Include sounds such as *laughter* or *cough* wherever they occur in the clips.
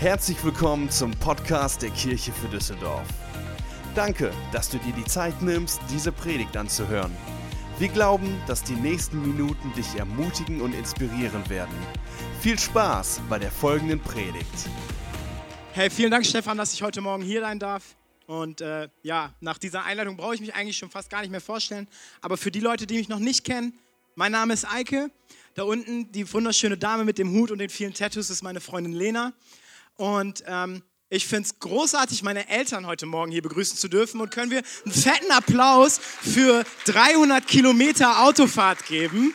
Herzlich willkommen zum Podcast der Kirche für Düsseldorf. Danke, dass du dir die Zeit nimmst, diese Predigt anzuhören. Wir glauben, dass die nächsten Minuten dich ermutigen und inspirieren werden. Viel Spaß bei der folgenden Predigt. Hey, vielen Dank, Stefan, dass ich heute Morgen hier sein darf. Und äh, ja, nach dieser Einleitung brauche ich mich eigentlich schon fast gar nicht mehr vorstellen. Aber für die Leute, die mich noch nicht kennen, mein Name ist Eike. Da unten die wunderschöne Dame mit dem Hut und den vielen Tattoos ist meine Freundin Lena. Und ähm, ich finde es großartig, meine Eltern heute Morgen hier begrüßen zu dürfen. Und können wir einen fetten Applaus für 300 Kilometer Autofahrt geben?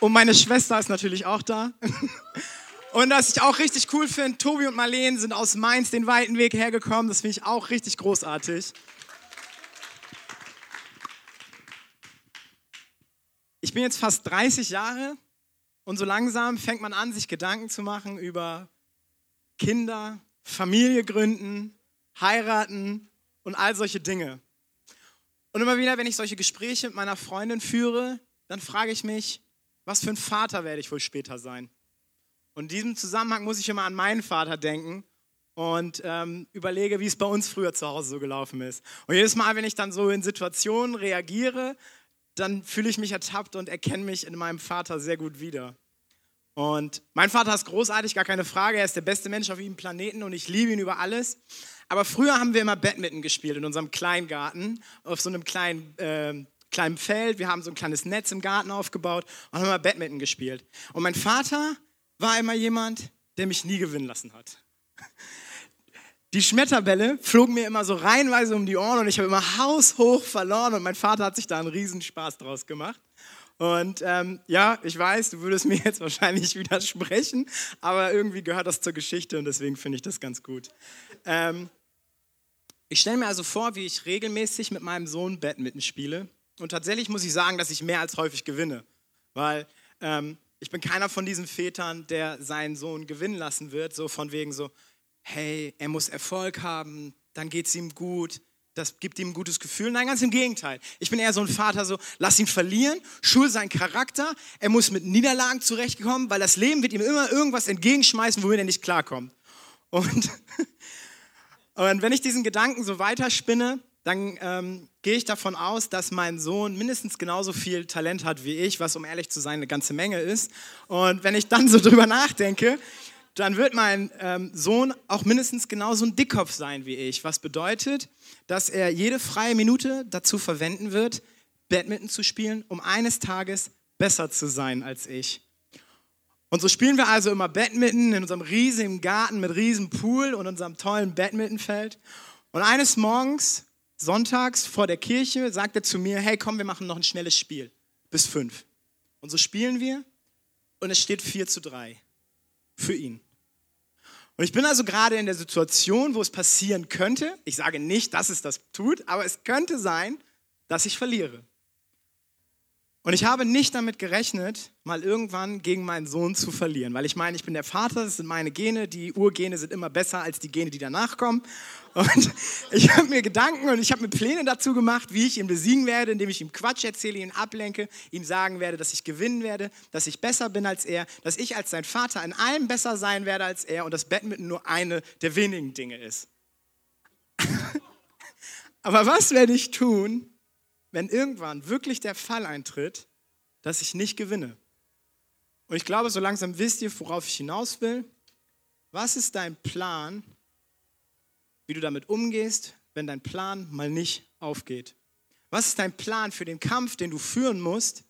Und meine Schwester ist natürlich auch da. *laughs* Und was ich auch richtig cool finde, Tobi und Marleen sind aus Mainz den weiten Weg hergekommen. Das finde ich auch richtig großartig. Ich bin jetzt fast 30 Jahre und so langsam fängt man an, sich Gedanken zu machen über Kinder, Familie gründen, heiraten und all solche Dinge. Und immer wieder, wenn ich solche Gespräche mit meiner Freundin führe, dann frage ich mich, was für ein Vater werde ich wohl später sein? Und in diesem Zusammenhang muss ich immer an meinen Vater denken und ähm, überlege, wie es bei uns früher zu Hause so gelaufen ist. Und jedes Mal, wenn ich dann so in Situationen reagiere, dann fühle ich mich ertappt und erkenne mich in meinem Vater sehr gut wieder. Und mein Vater ist großartig, gar keine Frage. Er ist der beste Mensch auf diesem Planeten und ich liebe ihn über alles. Aber früher haben wir immer Badminton gespielt in unserem Kleingarten, auf so einem kleinen, äh, kleinen Feld. Wir haben so ein kleines Netz im Garten aufgebaut und haben immer Badminton gespielt. Und mein Vater war immer jemand, der mich nie gewinnen lassen hat. Die Schmetterbälle flogen mir immer so reihenweise um die Ohren und ich habe immer haushoch verloren und mein Vater hat sich da einen Riesenspaß draus gemacht. Und ähm, ja, ich weiß, du würdest mir jetzt wahrscheinlich *laughs* widersprechen, aber irgendwie gehört das zur Geschichte und deswegen finde ich das ganz gut. Ähm, ich stelle mir also vor, wie ich regelmäßig mit meinem Sohn Badminton spiele. Und tatsächlich muss ich sagen, dass ich mehr als häufig gewinne, weil ähm, ich bin keiner von diesen Vätern, der seinen Sohn gewinnen lassen wird, so von wegen so, hey, er muss Erfolg haben, dann geht es ihm gut, das gibt ihm ein gutes Gefühl. Nein, ganz im Gegenteil. Ich bin eher so ein Vater, so, lass ihn verlieren, schul seinen Charakter, er muss mit Niederlagen zurechtkommen, weil das Leben wird ihm immer irgendwas entgegenschmeißen, womit er nicht klarkommt. Und, *laughs* und wenn ich diesen Gedanken so weiterspinne, dann ähm, gehe ich davon aus, dass mein Sohn mindestens genauso viel Talent hat wie ich, was um ehrlich zu sein eine ganze Menge ist. Und wenn ich dann so drüber nachdenke, dann wird mein ähm, Sohn auch mindestens genauso ein Dickkopf sein wie ich. Was bedeutet, dass er jede freie Minute dazu verwenden wird, Badminton zu spielen, um eines Tages besser zu sein als ich. Und so spielen wir also immer Badminton in unserem riesigen Garten mit riesen Pool und unserem tollen Badmintonfeld. Und eines Morgens, sonntags vor der Kirche, sagt er zu mir, hey komm, wir machen noch ein schnelles Spiel. Bis fünf. Und so spielen wir und es steht 4 zu 3 für ihn. Und ich bin also gerade in der Situation, wo es passieren könnte, ich sage nicht, dass es das tut, aber es könnte sein, dass ich verliere. Und ich habe nicht damit gerechnet, mal irgendwann gegen meinen Sohn zu verlieren, weil ich meine, ich bin der Vater, das sind meine Gene, die Urgene sind immer besser als die Gene, die danach kommen. Und *laughs* ich habe mir Gedanken und ich habe mir Pläne dazu gemacht, wie ich ihn besiegen werde, indem ich ihm Quatsch erzähle, ihn ablenke, ihm sagen werde, dass ich gewinnen werde, dass ich besser bin als er, dass ich als sein Vater in allem besser sein werde als er und das Badminton nur eine der wenigen Dinge ist. *laughs* Aber was werde ich tun, wenn irgendwann wirklich der Fall eintritt, dass ich nicht gewinne. Und ich glaube, so langsam wisst ihr, worauf ich hinaus will. Was ist dein Plan, wie du damit umgehst, wenn dein Plan mal nicht aufgeht? Was ist dein Plan für den Kampf, den du führen musst,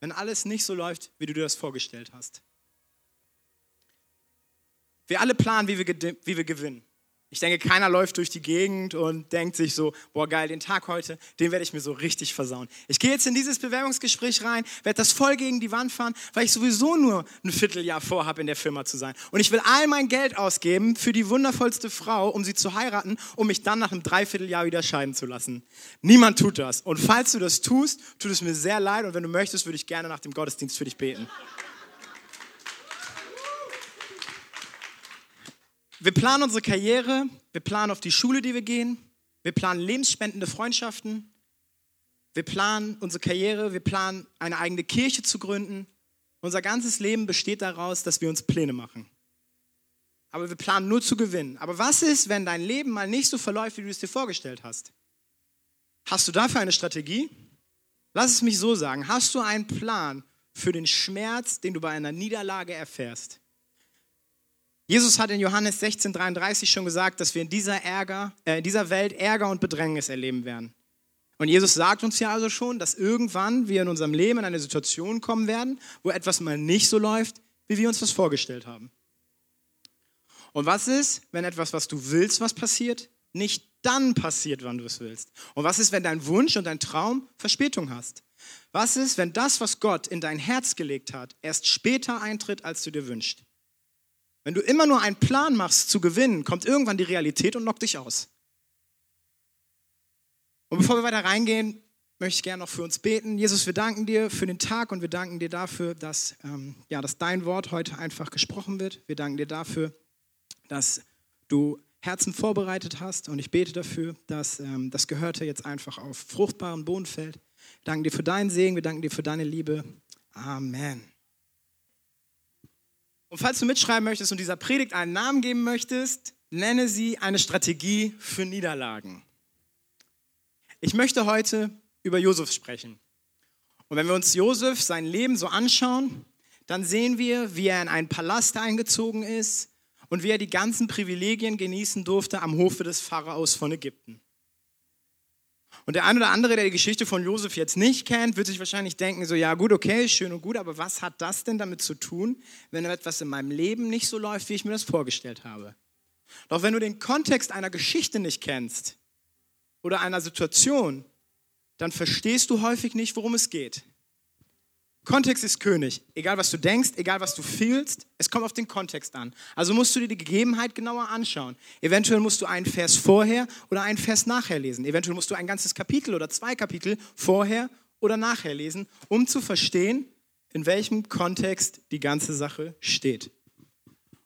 wenn alles nicht so läuft, wie du dir das vorgestellt hast? Wir alle planen, wie wir, wie wir gewinnen. Ich denke, keiner läuft durch die Gegend und denkt sich so, boah geil, den Tag heute, den werde ich mir so richtig versauen. Ich gehe jetzt in dieses Bewerbungsgespräch rein, werde das voll gegen die Wand fahren, weil ich sowieso nur ein Vierteljahr vorhabe, in der Firma zu sein. Und ich will all mein Geld ausgeben für die wundervollste Frau, um sie zu heiraten, um mich dann nach einem Dreivierteljahr wieder scheiden zu lassen. Niemand tut das. Und falls du das tust, tut es mir sehr leid und wenn du möchtest, würde ich gerne nach dem Gottesdienst für dich beten. Wir planen unsere Karriere, wir planen auf die Schule, die wir gehen, wir planen lebensspendende Freundschaften, wir planen unsere Karriere, wir planen eine eigene Kirche zu gründen, Unser ganzes Leben besteht daraus, dass wir uns Pläne machen. Aber wir planen nur zu gewinnen. Aber was ist, wenn dein Leben mal nicht so verläuft, wie du es dir vorgestellt hast? Hast du dafür eine Strategie? Lass es mich so sagen. Hast du einen Plan für den Schmerz, den du bei einer Niederlage erfährst? Jesus hat in Johannes 16,33 schon gesagt, dass wir in dieser, Ärger, äh, in dieser Welt Ärger und Bedrängnis erleben werden. Und Jesus sagt uns ja also schon, dass irgendwann wir in unserem Leben in eine Situation kommen werden, wo etwas mal nicht so läuft, wie wir uns das vorgestellt haben. Und was ist, wenn etwas, was du willst, was passiert, nicht dann passiert, wann du es willst? Und was ist, wenn dein Wunsch und dein Traum Verspätung hast? Was ist, wenn das, was Gott in dein Herz gelegt hat, erst später eintritt, als du dir wünschst? Wenn du immer nur einen Plan machst zu gewinnen, kommt irgendwann die Realität und knockt dich aus. Und bevor wir weiter reingehen, möchte ich gerne noch für uns beten. Jesus, wir danken dir für den Tag und wir danken dir dafür, dass, ähm, ja, dass dein Wort heute einfach gesprochen wird. Wir danken dir dafür, dass du Herzen vorbereitet hast und ich bete dafür, dass ähm, das Gehörte jetzt einfach auf fruchtbaren Boden fällt. Wir danken dir für deinen Segen, wir danken dir für deine Liebe. Amen. Und falls du mitschreiben möchtest und dieser Predigt einen Namen geben möchtest, nenne sie eine Strategie für Niederlagen. Ich möchte heute über Josef sprechen. Und wenn wir uns Josef sein Leben so anschauen, dann sehen wir, wie er in einen Palast eingezogen ist und wie er die ganzen Privilegien genießen durfte am Hofe des Pharaos von Ägypten. Und der eine oder andere, der die Geschichte von Josef jetzt nicht kennt, wird sich wahrscheinlich denken, so ja gut, okay, schön und gut, aber was hat das denn damit zu tun, wenn etwas in meinem Leben nicht so läuft, wie ich mir das vorgestellt habe? Doch wenn du den Kontext einer Geschichte nicht kennst oder einer Situation, dann verstehst du häufig nicht, worum es geht. Kontext ist König. Egal was du denkst, egal was du fühlst, es kommt auf den Kontext an. Also musst du dir die Gegebenheit genauer anschauen. Eventuell musst du einen Vers vorher oder einen Vers nachher lesen. Eventuell musst du ein ganzes Kapitel oder zwei Kapitel vorher oder nachher lesen, um zu verstehen, in welchem Kontext die ganze Sache steht.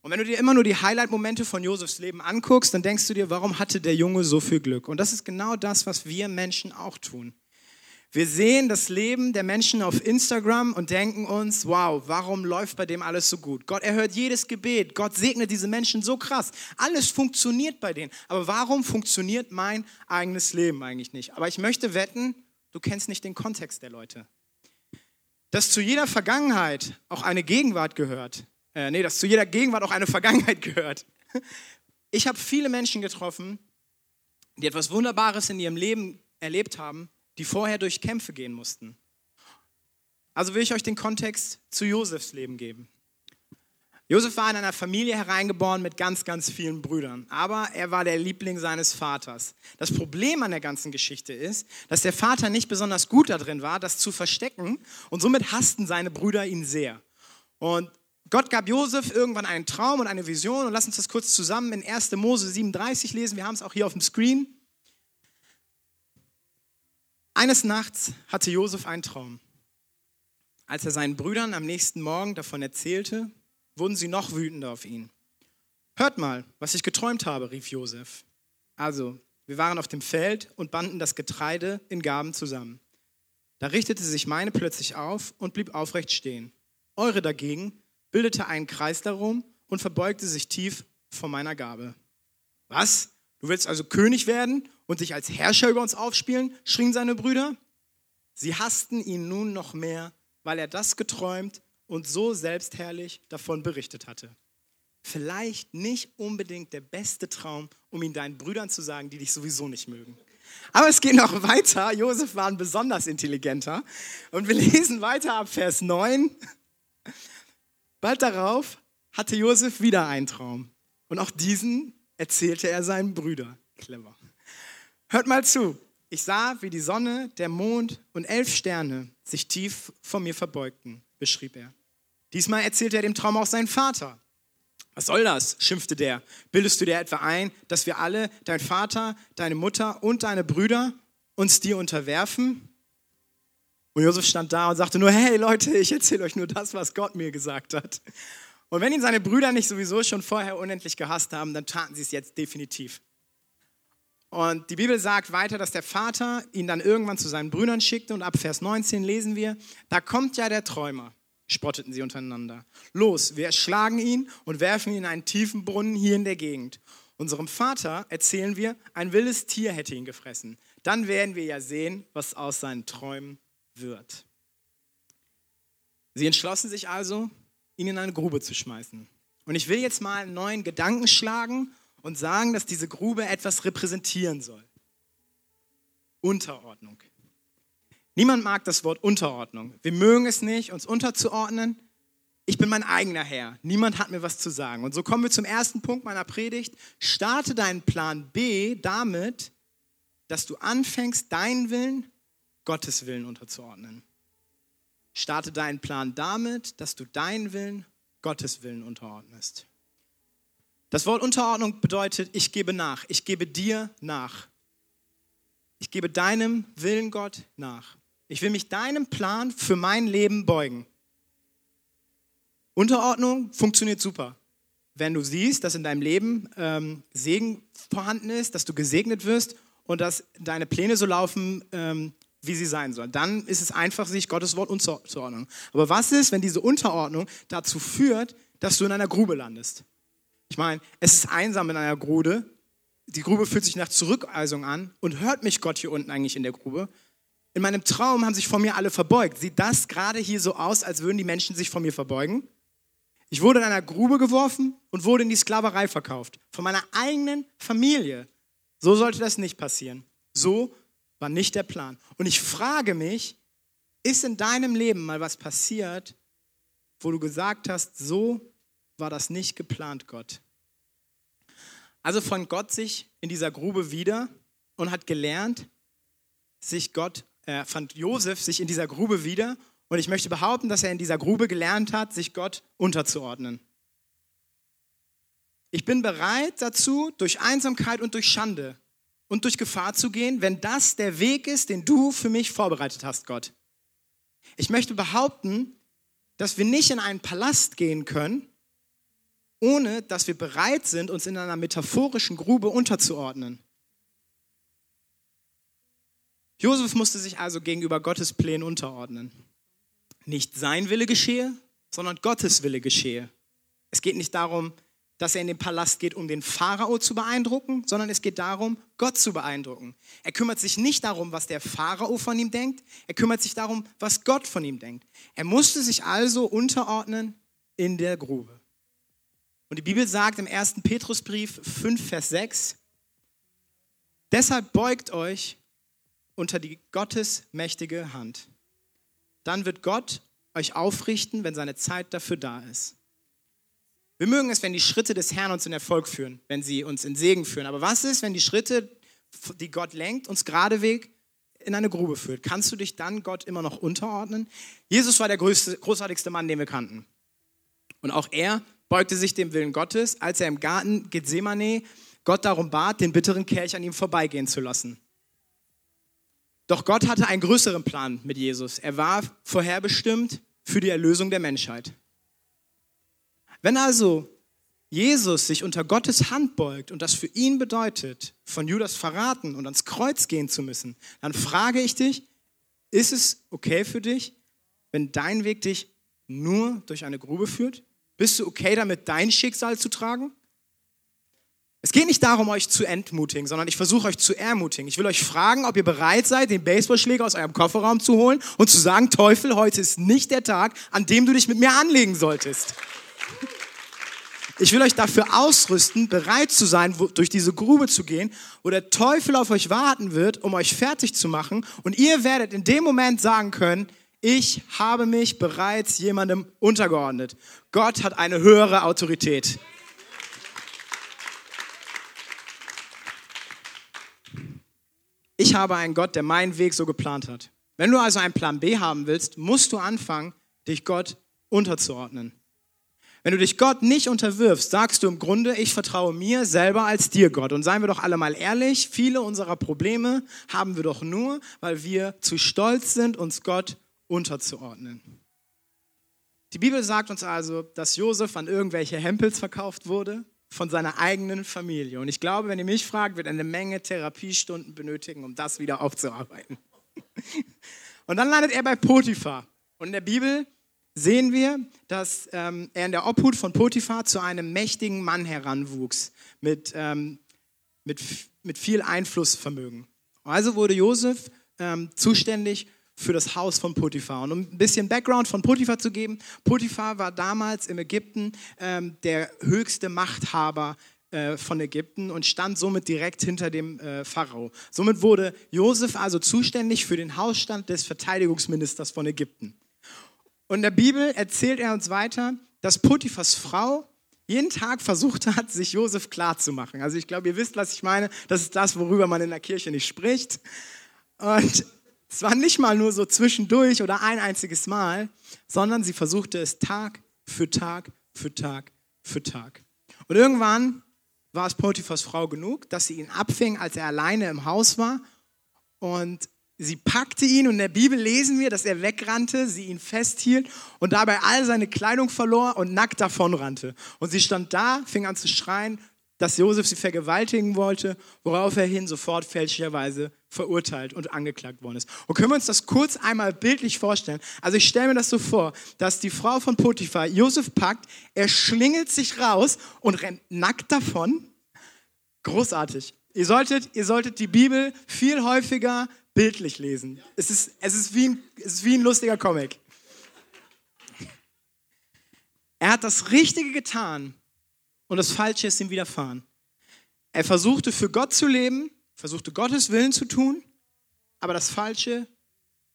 Und wenn du dir immer nur die Highlight-Momente von Josefs Leben anguckst, dann denkst du dir, warum hatte der Junge so viel Glück? Und das ist genau das, was wir Menschen auch tun. Wir sehen das Leben der Menschen auf Instagram und denken uns, wow, warum läuft bei dem alles so gut? Gott erhört jedes Gebet, Gott segnet diese Menschen so krass. Alles funktioniert bei denen. Aber warum funktioniert mein eigenes Leben eigentlich nicht? Aber ich möchte wetten, du kennst nicht den Kontext der Leute. Dass zu jeder Vergangenheit auch eine Gegenwart gehört. Äh, nee, dass zu jeder Gegenwart auch eine Vergangenheit *laughs* gehört. Ich habe viele Menschen getroffen, die etwas Wunderbares in ihrem Leben erlebt haben die vorher durch Kämpfe gehen mussten. Also will ich euch den Kontext zu Josefs Leben geben. Josef war in einer Familie hereingeboren mit ganz, ganz vielen Brüdern, aber er war der Liebling seines Vaters. Das Problem an der ganzen Geschichte ist, dass der Vater nicht besonders gut darin war, das zu verstecken und somit hassten seine Brüder ihn sehr. Und Gott gab Josef irgendwann einen Traum und eine Vision und lass uns das kurz zusammen in 1. Mose 37 lesen. Wir haben es auch hier auf dem Screen. Eines Nachts hatte Josef einen Traum. Als er seinen Brüdern am nächsten Morgen davon erzählte, wurden sie noch wütender auf ihn. Hört mal, was ich geträumt habe, rief Josef. Also, wir waren auf dem Feld und banden das Getreide in Gaben zusammen. Da richtete sich meine plötzlich auf und blieb aufrecht stehen. Eure dagegen bildete einen Kreis darum und verbeugte sich tief vor meiner Gabe. Was? Du willst also König werden und dich als Herrscher über uns aufspielen, schrien seine Brüder. Sie hassten ihn nun noch mehr, weil er das geträumt und so selbstherrlich davon berichtet hatte. Vielleicht nicht unbedingt der beste Traum, um ihn deinen Brüdern zu sagen, die dich sowieso nicht mögen. Aber es geht noch *laughs* weiter. Josef war ein besonders intelligenter. Und wir lesen weiter ab Vers 9. Bald darauf hatte Josef wieder einen Traum. Und auch diesen erzählte er seinen Brüdern. Clever. Hört mal zu. Ich sah, wie die Sonne, der Mond und elf Sterne sich tief vor mir verbeugten, beschrieb er. Diesmal erzählte er dem Traum auch seinen Vater. Was soll das? schimpfte der. Bildest du dir etwa ein, dass wir alle, dein Vater, deine Mutter und deine Brüder, uns dir unterwerfen? Und Josef stand da und sagte nur, hey Leute, ich erzähle euch nur das, was Gott mir gesagt hat. Und wenn ihn seine Brüder nicht sowieso schon vorher unendlich gehasst haben, dann taten sie es jetzt definitiv. Und die Bibel sagt weiter, dass der Vater ihn dann irgendwann zu seinen Brüdern schickte und ab Vers 19 lesen wir, da kommt ja der Träumer. spotteten sie untereinander. Los, wir erschlagen ihn und werfen ihn in einen tiefen Brunnen hier in der Gegend. Unserem Vater erzählen wir, ein wildes Tier hätte ihn gefressen. Dann werden wir ja sehen, was aus seinen Träumen wird. Sie entschlossen sich also, ihn in eine Grube zu schmeißen. Und ich will jetzt mal einen neuen Gedanken schlagen und sagen, dass diese Grube etwas repräsentieren soll. Unterordnung. Niemand mag das Wort Unterordnung. Wir mögen es nicht, uns unterzuordnen. Ich bin mein eigener Herr. Niemand hat mir was zu sagen. Und so kommen wir zum ersten Punkt meiner Predigt. Starte deinen Plan B damit, dass du anfängst, deinen Willen Gottes Willen unterzuordnen. Starte deinen Plan damit, dass du deinen Willen Gottes Willen unterordnest. Das Wort Unterordnung bedeutet, ich gebe nach, ich gebe dir nach. Ich gebe deinem Willen Gott nach. Ich will mich deinem Plan für mein Leben beugen. Unterordnung funktioniert super. Wenn du siehst, dass in deinem Leben ähm, Segen vorhanden ist, dass du gesegnet wirst und dass deine Pläne so laufen, ähm, wie sie sein sollen, dann ist es einfach, sich Gottes Wort unterzuordnen. Aber was ist, wenn diese Unterordnung dazu führt, dass du in einer Grube landest? Ich meine, es ist einsam in einer Grube. Die Grube fühlt sich nach Zurückweisung an und hört mich Gott hier unten eigentlich in der Grube? In meinem Traum haben sich vor mir alle verbeugt. Sieht das gerade hier so aus, als würden die Menschen sich vor mir verbeugen? Ich wurde in einer Grube geworfen und wurde in die Sklaverei verkauft. Von meiner eigenen Familie. So sollte das nicht passieren. So war nicht der Plan. Und ich frage mich, ist in deinem Leben mal was passiert, wo du gesagt hast, so war das nicht geplant, Gott? Also fand Gott sich in dieser Grube wieder und hat gelernt, sich Gott äh, fand Josef sich in dieser Grube wieder und ich möchte behaupten, dass er in dieser Grube gelernt hat, sich Gott unterzuordnen. Ich bin bereit dazu, durch Einsamkeit und durch Schande und durch Gefahr zu gehen, wenn das der Weg ist, den du für mich vorbereitet hast, Gott. Ich möchte behaupten, dass wir nicht in einen Palast gehen können, ohne dass wir bereit sind, uns in einer metaphorischen Grube unterzuordnen. Josef musste sich also gegenüber Gottes Plänen unterordnen. Nicht sein Wille geschehe, sondern Gottes Wille geschehe. Es geht nicht darum, dass er in den Palast geht, um den Pharao zu beeindrucken, sondern es geht darum, Gott zu beeindrucken. Er kümmert sich nicht darum, was der Pharao von ihm denkt, er kümmert sich darum, was Gott von ihm denkt. Er musste sich also unterordnen in der Grube. Und die Bibel sagt im 1. Petrusbrief 5, Vers 6, deshalb beugt euch unter die Gottes mächtige Hand. Dann wird Gott euch aufrichten, wenn seine Zeit dafür da ist. Wir mögen es, wenn die Schritte des Herrn uns in Erfolg führen, wenn sie uns in Segen führen. Aber was ist, wenn die Schritte, die Gott lenkt, uns geradeweg in eine Grube führt? Kannst du dich dann Gott immer noch unterordnen? Jesus war der größte, großartigste Mann, den wir kannten. Und auch er beugte sich dem Willen Gottes, als er im Garten Gethsemane Gott darum bat, den bitteren Kelch an ihm vorbeigehen zu lassen. Doch Gott hatte einen größeren Plan mit Jesus. Er war vorherbestimmt für die Erlösung der Menschheit. Wenn also Jesus sich unter Gottes Hand beugt und das für ihn bedeutet, von Judas verraten und ans Kreuz gehen zu müssen, dann frage ich dich, ist es okay für dich, wenn dein Weg dich nur durch eine Grube führt? Bist du okay damit, dein Schicksal zu tragen? Es geht nicht darum, euch zu entmutigen, sondern ich versuche euch zu ermutigen. Ich will euch fragen, ob ihr bereit seid, den Baseballschläger aus eurem Kofferraum zu holen und zu sagen, Teufel, heute ist nicht der Tag, an dem du dich mit mir anlegen solltest. Ich will euch dafür ausrüsten, bereit zu sein, durch diese Grube zu gehen, wo der Teufel auf euch warten wird, um euch fertig zu machen. Und ihr werdet in dem Moment sagen können, ich habe mich bereits jemandem untergeordnet. Gott hat eine höhere Autorität. Ich habe einen Gott, der meinen Weg so geplant hat. Wenn du also einen Plan B haben willst, musst du anfangen, dich Gott unterzuordnen. Wenn du dich Gott nicht unterwirfst, sagst du im Grunde, ich vertraue mir selber als dir, Gott. Und seien wir doch alle mal ehrlich, viele unserer Probleme haben wir doch nur, weil wir zu stolz sind, uns Gott unterzuordnen. Die Bibel sagt uns also, dass Josef an irgendwelche Hempels verkauft wurde von seiner eigenen Familie. Und ich glaube, wenn ihr mich fragt, wird eine Menge Therapiestunden benötigen, um das wieder aufzuarbeiten. *laughs* Und dann landet er bei Potiphar. Und in der Bibel sehen wir, dass ähm, er in der Obhut von Potiphar zu einem mächtigen Mann heranwuchs mit, ähm, mit, mit viel Einflussvermögen. Also wurde Josef ähm, zuständig für das Haus von Potiphar. Und um ein bisschen Background von Potiphar zu geben, Potiphar war damals im Ägypten ähm, der höchste Machthaber äh, von Ägypten und stand somit direkt hinter dem äh, Pharao. Somit wurde Josef also zuständig für den Hausstand des Verteidigungsministers von Ägypten. Und in der Bibel erzählt er uns weiter, dass Potiphas Frau jeden Tag versucht hat, sich Josef klarzumachen. Also ich glaube, ihr wisst, was ich meine. Das ist das, worüber man in der Kirche nicht spricht. Und es war nicht mal nur so zwischendurch oder ein einziges Mal, sondern sie versuchte es Tag für Tag für Tag für Tag. Und irgendwann war es Potiphas Frau genug, dass sie ihn abfing, als er alleine im Haus war. Und sie packte ihn und in der Bibel lesen wir, dass er wegrannte, sie ihn festhielt und dabei all seine Kleidung verlor und nackt davonrannte. Und sie stand da, fing an zu schreien, dass Josef sie vergewaltigen wollte, worauf er hin sofort fälschlicherweise verurteilt und angeklagt worden ist. Und können wir uns das kurz einmal bildlich vorstellen? Also ich stelle mir das so vor, dass die Frau von Potiphar Josef packt, er schlingelt sich raus und rennt nackt davon. Großartig. Ihr solltet, ihr solltet die Bibel viel häufiger bildlich lesen. Es ist, es ist, wie, ein, es ist wie ein lustiger Comic. Er hat das Richtige getan, und das Falsche ist ihm widerfahren. Er versuchte für Gott zu leben, versuchte Gottes Willen zu tun, aber das Falsche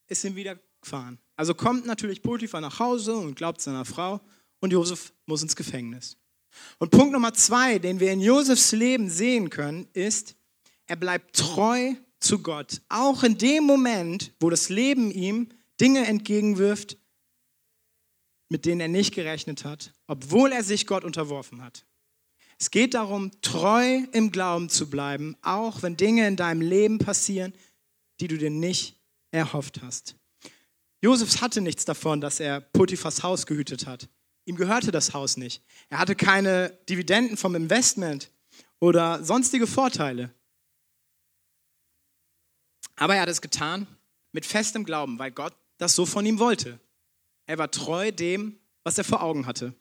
ist ihm widerfahren. Also kommt natürlich Potiphar nach Hause und glaubt seiner Frau und Josef muss ins Gefängnis. Und Punkt Nummer zwei, den wir in Josefs Leben sehen können, ist, er bleibt treu zu Gott. Auch in dem Moment, wo das Leben ihm Dinge entgegenwirft, mit denen er nicht gerechnet hat, obwohl er sich Gott unterworfen hat. Es geht darum, treu im Glauben zu bleiben, auch wenn Dinge in deinem Leben passieren, die du dir nicht erhofft hast. Josef hatte nichts davon, dass er Potiphas Haus gehütet hat. Ihm gehörte das Haus nicht. Er hatte keine Dividenden vom Investment oder sonstige Vorteile. Aber er hat es getan mit festem Glauben, weil Gott das so von ihm wollte. Er war treu dem, was er vor Augen hatte.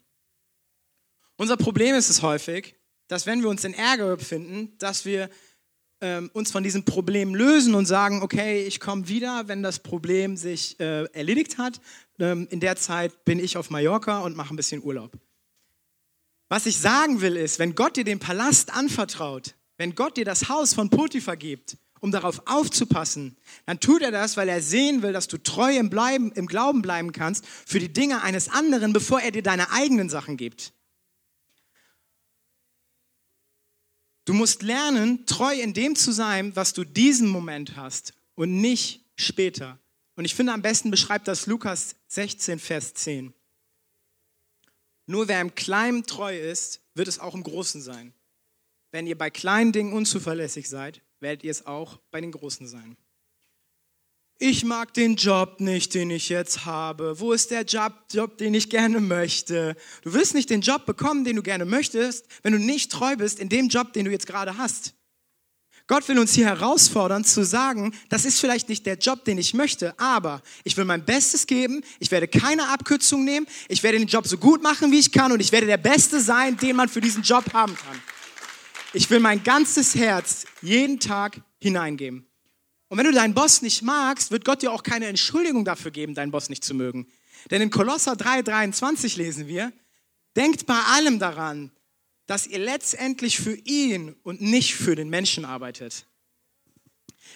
Unser Problem ist es häufig, dass wenn wir uns in Ärger befinden, dass wir ähm, uns von diesem Problem lösen und sagen, okay, ich komme wieder, wenn das Problem sich äh, erledigt hat. Ähm, in der Zeit bin ich auf Mallorca und mache ein bisschen Urlaub. Was ich sagen will ist, wenn Gott dir den Palast anvertraut, wenn Gott dir das Haus von Potiphar gibt, um darauf aufzupassen, dann tut er das, weil er sehen will, dass du treu im, Bleiben, im Glauben bleiben kannst für die Dinge eines anderen, bevor er dir deine eigenen Sachen gibt. Du musst lernen, treu in dem zu sein, was du diesen Moment hast und nicht später. Und ich finde, am besten beschreibt das Lukas 16, Vers 10. Nur wer im Kleinen treu ist, wird es auch im Großen sein. Wenn ihr bei kleinen Dingen unzuverlässig seid, werdet ihr es auch bei den Großen sein ich mag den Job nicht, den ich jetzt habe. Wo ist der Job, Job, den ich gerne möchte? Du wirst nicht den Job bekommen, den du gerne möchtest, wenn du nicht treu bist in dem Job, den du jetzt gerade hast. Gott will uns hier herausfordern zu sagen, das ist vielleicht nicht der Job, den ich möchte, aber ich will mein Bestes geben, ich werde keine Abkürzung nehmen, ich werde den Job so gut machen, wie ich kann und ich werde der Beste sein, den man für diesen Job haben kann. Ich will mein ganzes Herz jeden Tag hineingeben. Und wenn du deinen Boss nicht magst, wird Gott dir auch keine Entschuldigung dafür geben, deinen Boss nicht zu mögen. Denn in Kolosser 3,23 lesen wir, denkt bei allem daran, dass ihr letztendlich für ihn und nicht für den Menschen arbeitet.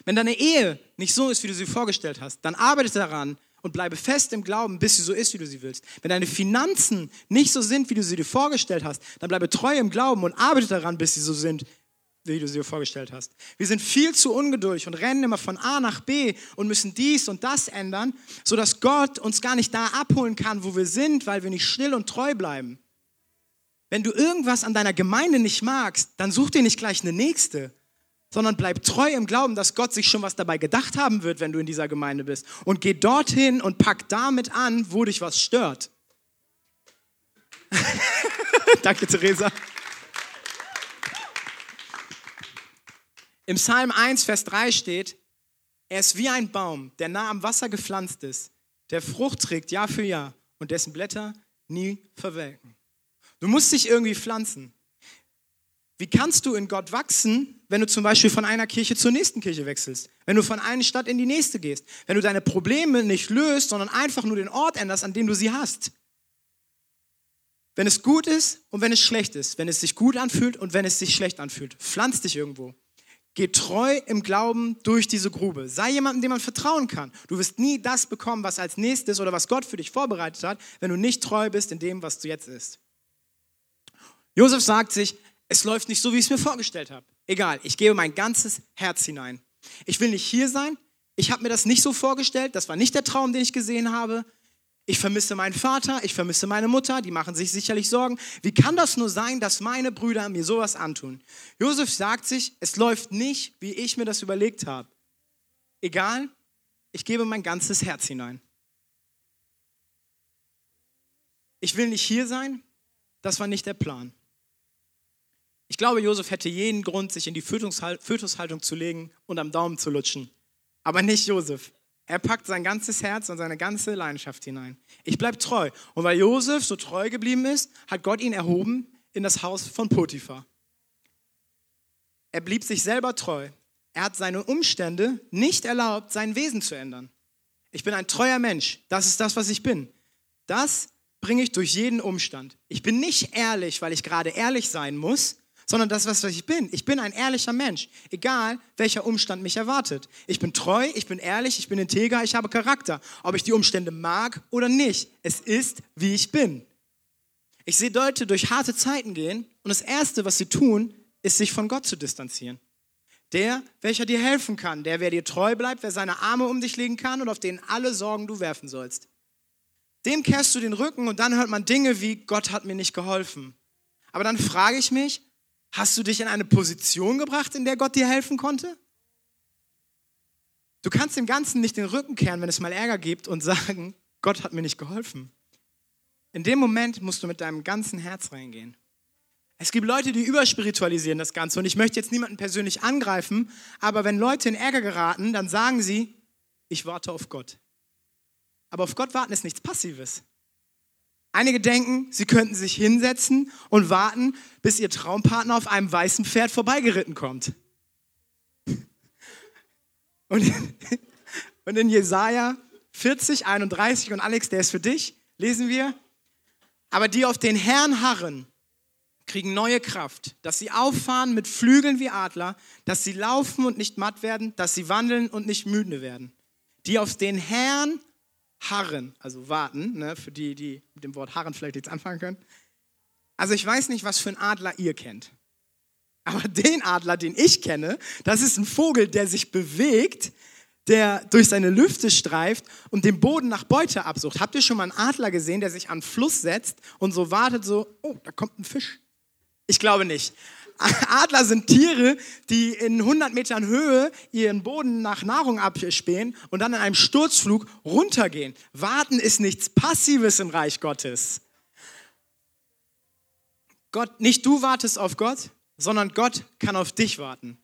Wenn deine Ehe nicht so ist, wie du sie vorgestellt hast, dann arbeite daran und bleibe fest im Glauben, bis sie so ist, wie du sie willst. Wenn deine Finanzen nicht so sind, wie du sie dir vorgestellt hast, dann bleibe treu im Glauben und arbeite daran, bis sie so sind, wie du sie dir vorgestellt hast. Wir sind viel zu ungeduldig und rennen immer von A nach B und müssen dies und das ändern, sodass Gott uns gar nicht da abholen kann, wo wir sind, weil wir nicht still und treu bleiben. Wenn du irgendwas an deiner Gemeinde nicht magst, dann such dir nicht gleich eine nächste, sondern bleib treu im Glauben, dass Gott sich schon was dabei gedacht haben wird, wenn du in dieser Gemeinde bist. Und geh dorthin und pack damit an, wo dich was stört. *laughs* Danke, Theresa. Im Psalm 1, Vers 3 steht, er ist wie ein Baum, der nah am Wasser gepflanzt ist, der Frucht trägt Jahr für Jahr und dessen Blätter nie verwelken. Du musst dich irgendwie pflanzen. Wie kannst du in Gott wachsen, wenn du zum Beispiel von einer Kirche zur nächsten Kirche wechselst? Wenn du von einer Stadt in die nächste gehst? Wenn du deine Probleme nicht löst, sondern einfach nur den Ort änderst, an dem du sie hast? Wenn es gut ist und wenn es schlecht ist, wenn es sich gut anfühlt und wenn es sich schlecht anfühlt, pflanz dich irgendwo. Geh treu im Glauben durch diese Grube. Sei jemandem, dem man vertrauen kann. Du wirst nie das bekommen, was als nächstes oder was Gott für dich vorbereitet hat, wenn du nicht treu bist in dem, was du jetzt ist. Josef sagt sich, es läuft nicht so, wie ich es mir vorgestellt habe. Egal, ich gebe mein ganzes Herz hinein. Ich will nicht hier sein. Ich habe mir das nicht so vorgestellt. Das war nicht der Traum, den ich gesehen habe. Ich vermisse meinen Vater, ich vermisse meine Mutter, die machen sich sicherlich Sorgen. Wie kann das nur sein, dass meine Brüder mir sowas antun? Josef sagt sich, es läuft nicht, wie ich mir das überlegt habe. Egal, ich gebe mein ganzes Herz hinein. Ich will nicht hier sein, das war nicht der Plan. Ich glaube, Josef hätte jeden Grund, sich in die Fötushaltung zu legen und am Daumen zu lutschen. Aber nicht Josef. Er packt sein ganzes Herz und seine ganze Leidenschaft hinein. Ich bleibe treu. Und weil Josef so treu geblieben ist, hat Gott ihn erhoben in das Haus von Potiphar. Er blieb sich selber treu. Er hat seine Umstände nicht erlaubt, sein Wesen zu ändern. Ich bin ein treuer Mensch. Das ist das, was ich bin. Das bringe ich durch jeden Umstand. Ich bin nicht ehrlich, weil ich gerade ehrlich sein muss, sondern das, was ich bin. Ich bin ein ehrlicher Mensch, egal welcher Umstand mich erwartet. Ich bin treu, ich bin ehrlich, ich bin integer, ich habe Charakter. Ob ich die Umstände mag oder nicht, es ist, wie ich bin. Ich sehe Leute durch harte Zeiten gehen und das Erste, was sie tun, ist, sich von Gott zu distanzieren. Der, welcher dir helfen kann, der, wer dir treu bleibt, wer seine Arme um dich legen kann und auf den alle Sorgen du werfen sollst. Dem kehrst du den Rücken und dann hört man Dinge wie, Gott hat mir nicht geholfen. Aber dann frage ich mich, Hast du dich in eine Position gebracht, in der Gott dir helfen konnte? Du kannst dem Ganzen nicht den Rücken kehren, wenn es mal Ärger gibt und sagen, Gott hat mir nicht geholfen. In dem Moment musst du mit deinem ganzen Herz reingehen. Es gibt Leute, die überspiritualisieren das Ganze und ich möchte jetzt niemanden persönlich angreifen, aber wenn Leute in Ärger geraten, dann sagen sie, ich warte auf Gott. Aber auf Gott warten ist nichts Passives. Einige denken, sie könnten sich hinsetzen und warten, bis ihr Traumpartner auf einem weißen Pferd vorbeigeritten kommt. *laughs* Und, und in Jesaja 40, 31 und Alex, der ist für dich, lesen wir, aber die auf den Herrn harren, kriegen neue Kraft, dass sie auffahren mit Flügeln wie Adler, dass sie laufen und nicht matt werden, dass sie wandeln und nicht müde werden. Die auf den Herrn harren, also warten, ne, für die, die mit dem Wort harren vielleicht jetzt anfangen können. Also ich weiß nicht, was für einen Adler ihr kennt. Aber *laughs* den Adler, den ich kenne, das ist ein Vogel, der sich bewegt, der durch seine Lüfte streift und den Boden nach Beute absucht. Habt ihr schon mal einen Adler gesehen, der sich an Fluss setzt und so wartet, so, oh, da kommt ein Fisch? Ich glaube nicht. Adler sind Tiere, die in 100 Metern Höhe ihren Boden nach Nahrung abspähen und dann in einem Sturzflug runtergehen. Warten ist nichts Passives im Reich Gottes. Gott, nicht du wartest auf Gott, sondern Gott kann auf dich warten.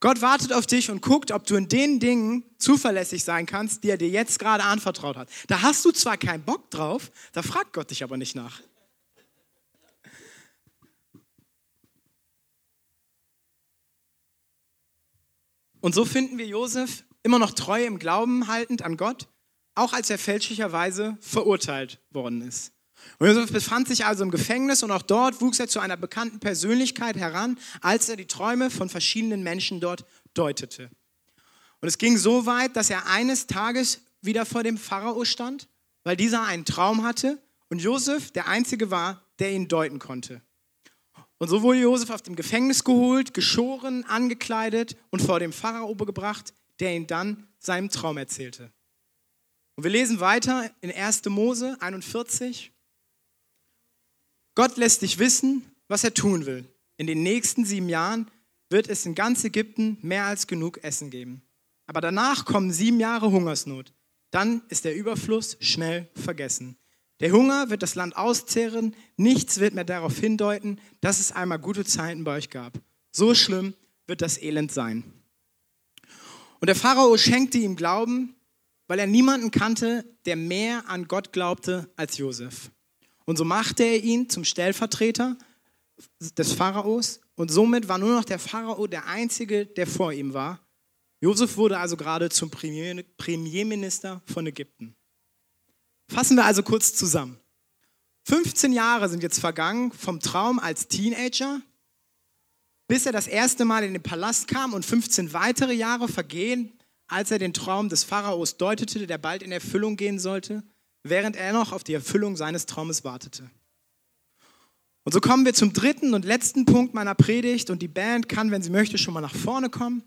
Gott wartet auf dich und guckt, ob du in den Dingen zuverlässig sein kannst, die er dir jetzt gerade anvertraut hat. Da hast du zwar keinen Bock drauf, da fragt Gott dich aber nicht nach. Und so finden wir Josef immer noch treu im Glauben haltend an Gott, auch als er fälschlicherweise verurteilt worden ist. Und Josef befand sich also im Gefängnis und auch dort wuchs er zu einer bekannten Persönlichkeit heran, als er die Träume von verschiedenen Menschen dort deutete. Und es ging so weit, dass er eines Tages wieder vor dem Pharao stand, weil dieser einen Traum hatte und Josef der Einzige war, der ihn deuten konnte. Und so wurde Josef aus dem Gefängnis geholt, geschoren, angekleidet und vor dem Pharao gebracht, der ihm dann seinen Traum erzählte. Und wir lesen weiter in 1. Mose 41. Gott lässt dich wissen, was er tun will. In den nächsten sieben Jahren wird es in ganz Ägypten mehr als genug Essen geben. Aber danach kommen sieben Jahre Hungersnot. Dann ist der Überfluss schnell vergessen. Der Hunger wird das Land auszehren, nichts wird mehr darauf hindeuten, dass es einmal gute Zeiten bei euch gab. So schlimm wird das Elend sein. Und der Pharao schenkte ihm Glauben weil er niemanden kannte, der mehr an Gott glaubte als Josef. Und so machte er ihn zum Stellvertreter des Pharaos und somit war nur noch der Pharao der Einzige, der vor ihm war. Josef wurde also gerade zum Premierminister von Ägypten. Fassen wir also kurz zusammen. 15 Jahre sind jetzt vergangen vom Traum als Teenager, bis er das erste Mal in den Palast kam und 15 weitere Jahre vergehen, als er den Traum des Pharaos deutete, der bald in Erfüllung gehen sollte, während er noch auf die Erfüllung seines Traumes wartete. Und so kommen wir zum dritten und letzten Punkt meiner Predigt und die Band kann, wenn sie möchte, schon mal nach vorne kommen.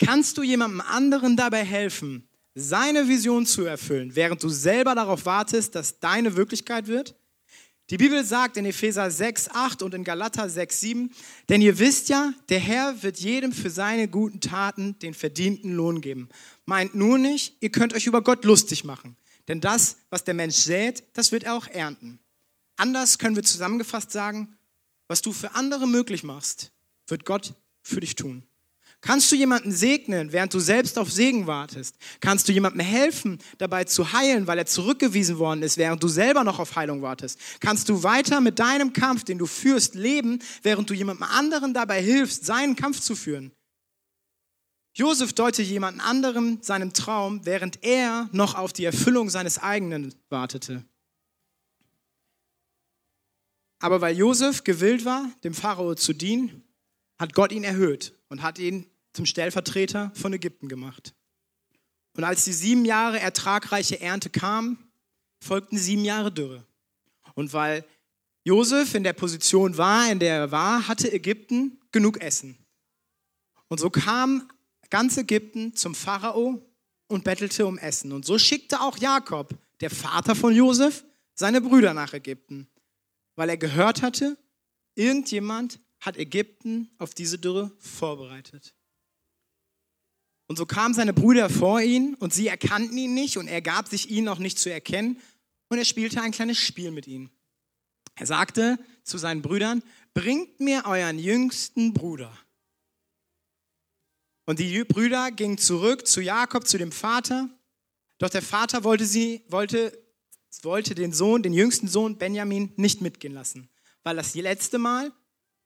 Kannst du jemandem anderen dabei helfen, seine Vision zu erfüllen, während du selber darauf wartest, dass deine Wirklichkeit wird? Die Bibel sagt in Epheser 6, 8 und in Galater 6, 7, denn ihr wisst ja, der Herr wird jedem für seine guten Taten den verdienten Lohn geben. Meint nur nicht, ihr könnt euch über Gott lustig machen, denn das, was der Mensch sät, das wird er auch ernten. Anders können wir zusammengefasst sagen, was du für andere möglich machst, wird Gott für dich tun. Kannst du jemanden segnen, während du selbst auf Segen wartest? Kannst du jemandem helfen, dabei zu heilen, weil er zurückgewiesen worden ist, während du selber noch auf Heilung wartest? Kannst du weiter mit deinem Kampf, den du führst, leben, während du jemandem anderen dabei hilfst, seinen Kampf zu führen? Josef deutete jemanden anderem seinem Traum, während er noch auf die Erfüllung seines eigenen wartete. Aber weil Josef gewillt war, dem Pharao zu dienen, hat Gott ihn erhöht und hat ihn zum Stellvertreter von Ägypten gemacht. Und als die sieben Jahre ertragreiche Ernte kam, folgten sieben Jahre Dürre. Und weil Josef in der Position war, in der er war, hatte Ägypten genug Essen. Und so kam ganz Ägypten zum Pharao und bettelte um Essen. Und so schickte auch Jakob, der Vater von Josef, seine Brüder nach Ägypten, weil er gehört hatte, irgendjemand hat Ägypten auf diese Dürre vorbereitet. Und so kamen seine Brüder vor ihn und sie erkannten ihn nicht und er gab sich ihnen auch nicht zu erkennen und er spielte ein kleines Spiel mit ihnen. Er sagte zu seinen Brüdern, bringt mir euren jüngsten Bruder. Und die Brüder gingen zurück zu Jakob, zu dem Vater. Doch der Vater wollte, sie, wollte, wollte den Sohn, den jüngsten Sohn Benjamin, nicht mitgehen lassen, weil das letzte Mal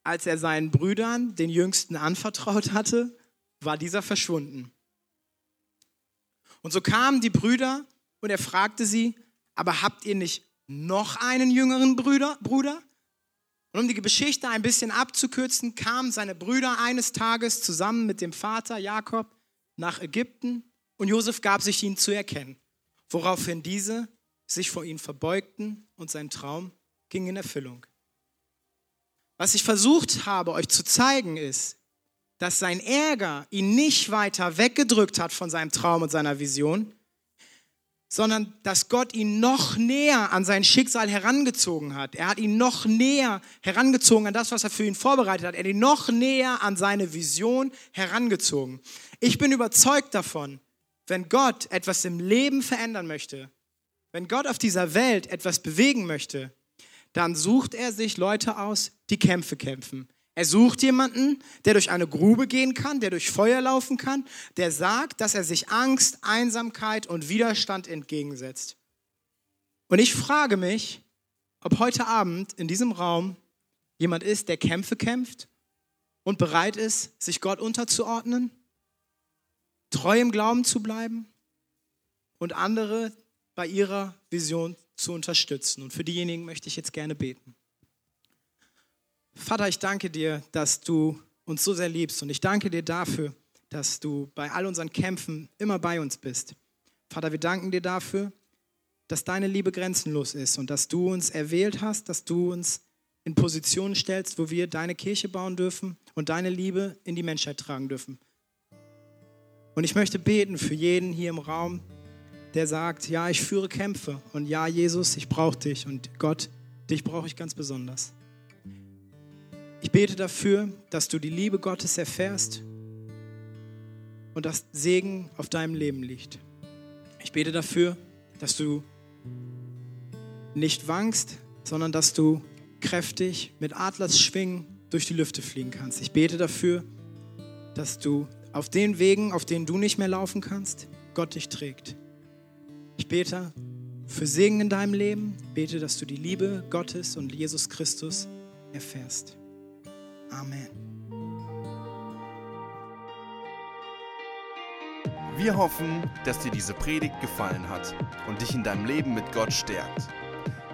als er seinen Brüdern den Jüngsten anvertraut hatte, war dieser verschwunden. Und so kamen die Brüder und er fragte sie, aber habt ihr nicht noch einen jüngeren Bruder? Bruder? Und um die Geschichte ein bisschen abzukürzen, kamen seine Brüder eines Tages zusammen mit dem Vater Jakob nach Ägypten und Josef gab sich ihnen zu erkennen, woraufhin diese sich vor ihnen verbeugten und sein Traum ging in Erfüllung. Was ich versucht habe, euch zu zeigen, ist, dass sein Ärger ihn nicht weiter weggedrückt hat von seinem Traum und seiner Vision, sondern dass Gott ihn noch näher an sein Schicksal herangezogen hat. Er hat ihn noch näher herangezogen an das, was er für ihn vorbereitet hat. Er hat ihn noch näher an seine Vision herangezogen. Ich bin überzeugt davon, wenn Gott etwas im Leben verändern möchte, wenn Gott auf dieser Welt etwas bewegen möchte, dann sucht er sich Leute aus, die Kämpfe kämpfen. Er sucht jemanden, der durch eine Grube gehen kann, der durch Feuer laufen kann, der sagt, dass er sich Angst, Einsamkeit und Widerstand entgegensetzt. Und ich frage mich, ob heute Abend in diesem Raum jemand ist, der Kämpfe kämpft und bereit ist, sich Gott unterzuordnen, treu im Glauben zu bleiben und andere bei ihrer Vision zu unterstützen. Und für diejenigen möchte ich jetzt gerne beten. Vater, ich danke dir, dass du uns so sehr liebst und ich danke dir dafür, dass du bei all unseren Kämpfen immer bei uns bist. Vater, wir danken dir dafür, dass deine Liebe grenzenlos ist und dass du uns erwählt hast, dass du uns in Positionen stellst, wo wir deine Kirche bauen dürfen und deine Liebe in die Menschheit tragen dürfen. Und ich möchte beten für jeden hier im Raum, der sagt, ja, ich führe Kämpfe und ja, Jesus, ich brauche dich und Gott, dich brauche ich ganz besonders. Ich bete dafür, dass du die Liebe Gottes erfährst und dass Segen auf deinem Leben liegt. Ich bete dafür, dass du nicht wankst, sondern dass du kräftig mit Adlersschwingen durch die Lüfte fliegen kannst. Ich bete dafür, dass du auf den Wegen, auf denen du nicht mehr laufen kannst, Gott dich trägt. Ich bete für Segen in deinem Leben, bete, dass du die Liebe Gottes und Jesus Christus erfährst. Amen. Wir hoffen, dass dir diese Predigt gefallen hat und dich in deinem Leben mit Gott stärkt.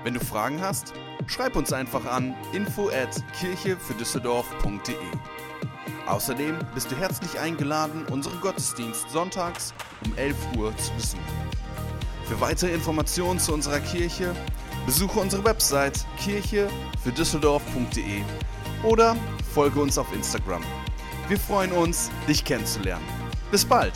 Wenn du Fragen hast, schreib uns einfach an info at kirchefürdüsseldorf.de. Außerdem bist du herzlich eingeladen, unseren Gottesdienst sonntags um 11 Uhr zu besuchen. Für weitere Informationen zu unserer Kirche besuche unsere Website kirchefürdüsseldorf.de oder folge uns auf Instagram. Wir freuen uns, dich kennenzulernen. Bis bald!